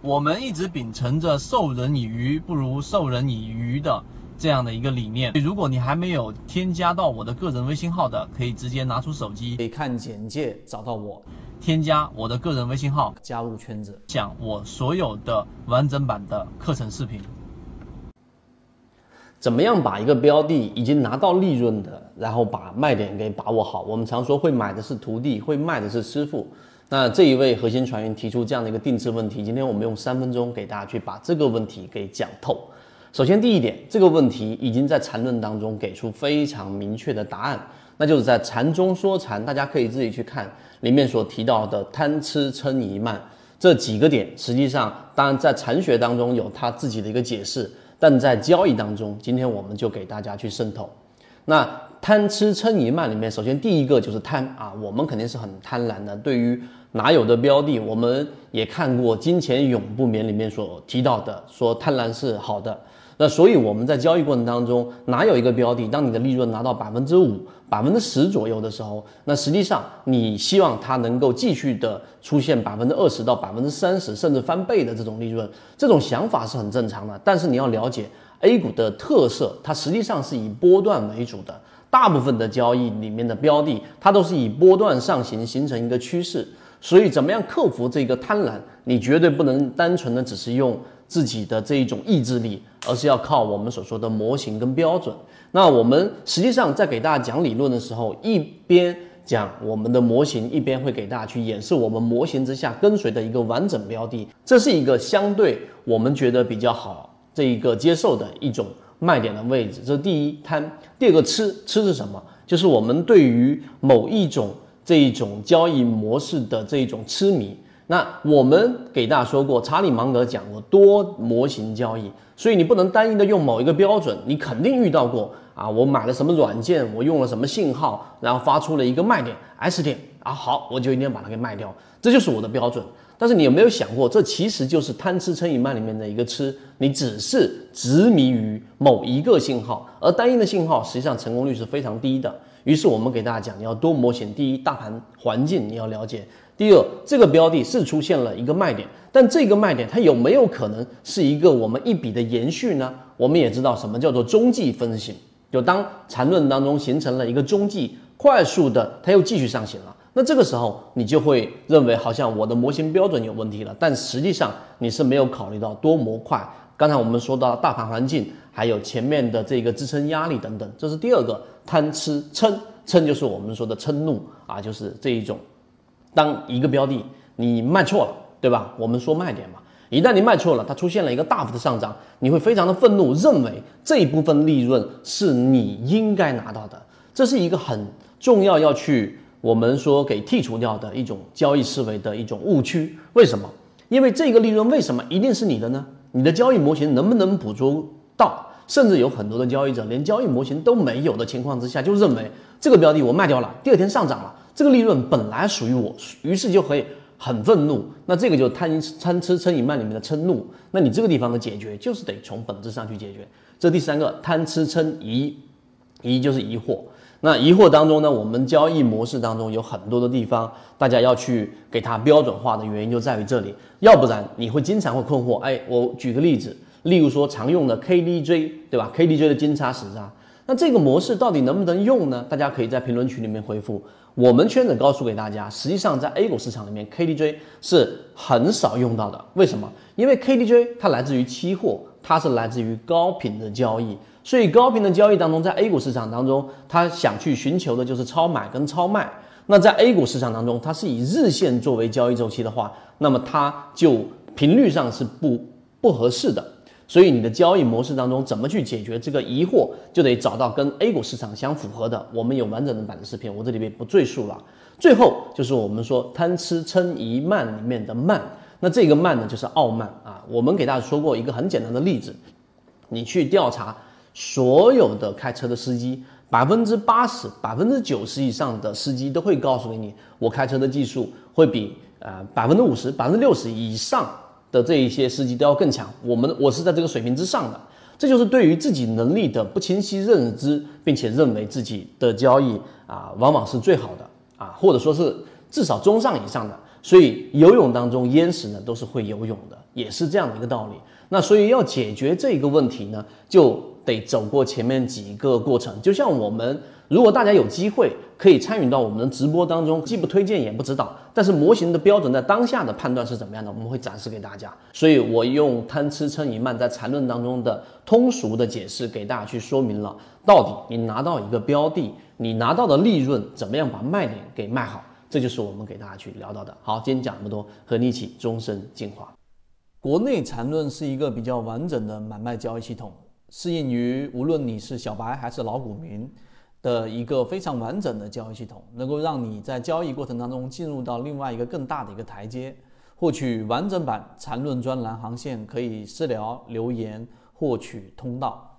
我们一直秉承着授人以鱼不如授人以渔的这样的一个理念。如果你还没有添加到我的个人微信号的，可以直接拿出手机，可以看简介找到我，添加我的个人微信号，加入圈子，讲我所有的完整版的课程视频。怎么样把一个标的已经拿到利润的，然后把卖点给把握好？我们常说会买的是徒弟，会卖的是师傅。那这一位核心船员提出这样的一个定制问题，今天我们用三分钟给大家去把这个问题给讲透。首先第一点，这个问题已经在缠论当中给出非常明确的答案，那就是在禅中说禅，大家可以自己去看里面所提到的贪吃嗔疑慢这几个点，实际上当然在禅学当中有他自己的一个解释。但在交易当中，今天我们就给大家去渗透。那贪吃嗔疑慢里面，首先第一个就是贪啊，我们肯定是很贪婪的。对于哪有的标的，我们也看过《金钱永不眠》里面所提到的，说贪婪是好的。那所以我们在交易过程当中，哪有一个标的，当你的利润拿到百分之五、百分之十左右的时候，那实际上你希望它能够继续的出现百分之二十到百分之三十，甚至翻倍的这种利润，这种想法是很正常的。但是你要了解 A 股的特色，它实际上是以波段为主的，大部分的交易里面的标的，它都是以波段上行形成一个趋势。所以怎么样克服这个贪婪，你绝对不能单纯的只是用。自己的这一种意志力，而是要靠我们所说的模型跟标准。那我们实际上在给大家讲理论的时候，一边讲我们的模型，一边会给大家去演示我们模型之下跟随的一个完整标的。这是一个相对我们觉得比较好这一个接受的一种卖点的位置。这是第一贪，第二个吃吃是什么？就是我们对于某一种这一种交易模式的这一种痴迷。那我们给大家说过，查理芒格讲过多模型交易，所以你不能单一的用某一个标准，你肯定遇到过啊，我买了什么软件，我用了什么信号，然后发出了一个卖点 S 点啊，好，我就一定要把它给卖掉，这就是我的标准。但是你有没有想过，这其实就是贪吃嗔疑慢里面的一个吃，你只是执迷于某一个信号，而单一的信号实际上成功率是非常低的。于是我们给大家讲，你要多模型，第一，大盘环境你要了解。第二，这个标的是出现了一个卖点，但这个卖点它有没有可能是一个我们一笔的延续呢？我们也知道什么叫做中继分型，就当缠论当中形成了一个中继，快速的它又继续上行了，那这个时候你就会认为好像我的模型标准有问题了，但实际上你是没有考虑到多模块。刚才我们说到大盘环境，还有前面的这个支撑压力等等，这是第二个贪吃嗔嗔就是我们说的嗔怒啊，就是这一种。当一个标的你卖错了，对吧？我们说卖点嘛，一旦你卖错了，它出现了一个大幅的上涨，你会非常的愤怒，认为这一部分利润是你应该拿到的，这是一个很重要要去我们说给剔除掉的一种交易思维的一种误区。为什么？因为这个利润为什么一定是你的呢？你的交易模型能不能捕捉到？甚至有很多的交易者连交易模型都没有的情况之下，就认为这个标的我卖掉了，第二天上涨了。这个利润本来属于我，于是就可以很愤怒。那这个就是贪贪吃嗔饮慢里面的嗔怒。那你这个地方的解决，就是得从本质上去解决。这第三个贪吃嗔疑，疑就是疑惑。那疑惑当中呢，我们交易模式当中有很多的地方，大家要去给它标准化的原因就在于这里。要不然你会经常会困惑。哎，我举个例子，例如说常用的 KDJ，对吧？KDJ 的金叉时差，那这个模式到底能不能用呢？大家可以在评论区里面回复。我们圈子告诉给大家，实际上在 A 股市场里面，KDJ 是很少用到的。为什么？因为 KDJ 它来自于期货，它是来自于高频的交易，所以高频的交易当中，在 A 股市场当中，它想去寻求的就是超买跟超卖。那在 A 股市场当中，它是以日线作为交易周期的话，那么它就频率上是不不合适的。所以你的交易模式当中怎么去解决这个疑惑，就得找到跟 A 股市场相符合的。我们有完整的版的视频，我这里边不赘述了。最后就是我们说贪吃嗔疑慢里面的慢，那这个慢呢就是傲慢啊。我们给大家说过一个很简单的例子，你去调查所有的开车的司机，百分之八十、百分之九十以上的司机都会告诉给你，我开车的技术会比呃百分之五十、百分之六十以上。的这一些司机都要更强，我们我是在这个水平之上的，这就是对于自己能力的不清晰认知，并且认为自己的交易啊往往是最好的啊，或者说是至少中上以上的。所以游泳当中淹死呢都是会游泳的，也是这样的一个道理。那所以要解决这个问题呢，就得走过前面几个过程。就像我们，如果大家有机会可以参与到我们的直播当中，既不推荐也不指导，但是模型的标准在当下的判断是怎么样的，我们会展示给大家。所以我用贪吃撑一慢在缠论当中的通俗的解释给大家去说明了，到底你拿到一个标的，你拿到的利润怎么样把卖点给卖好，这就是我们给大家去聊到的。好，今天讲这么多，和你一起终身进化。国内缠论是一个比较完整的买卖交易系统，适应于无论你是小白还是老股民的一个非常完整的交易系统，能够让你在交易过程当中进入到另外一个更大的一个台阶。获取完整版缠论专栏航线，可以私聊留言获取通道。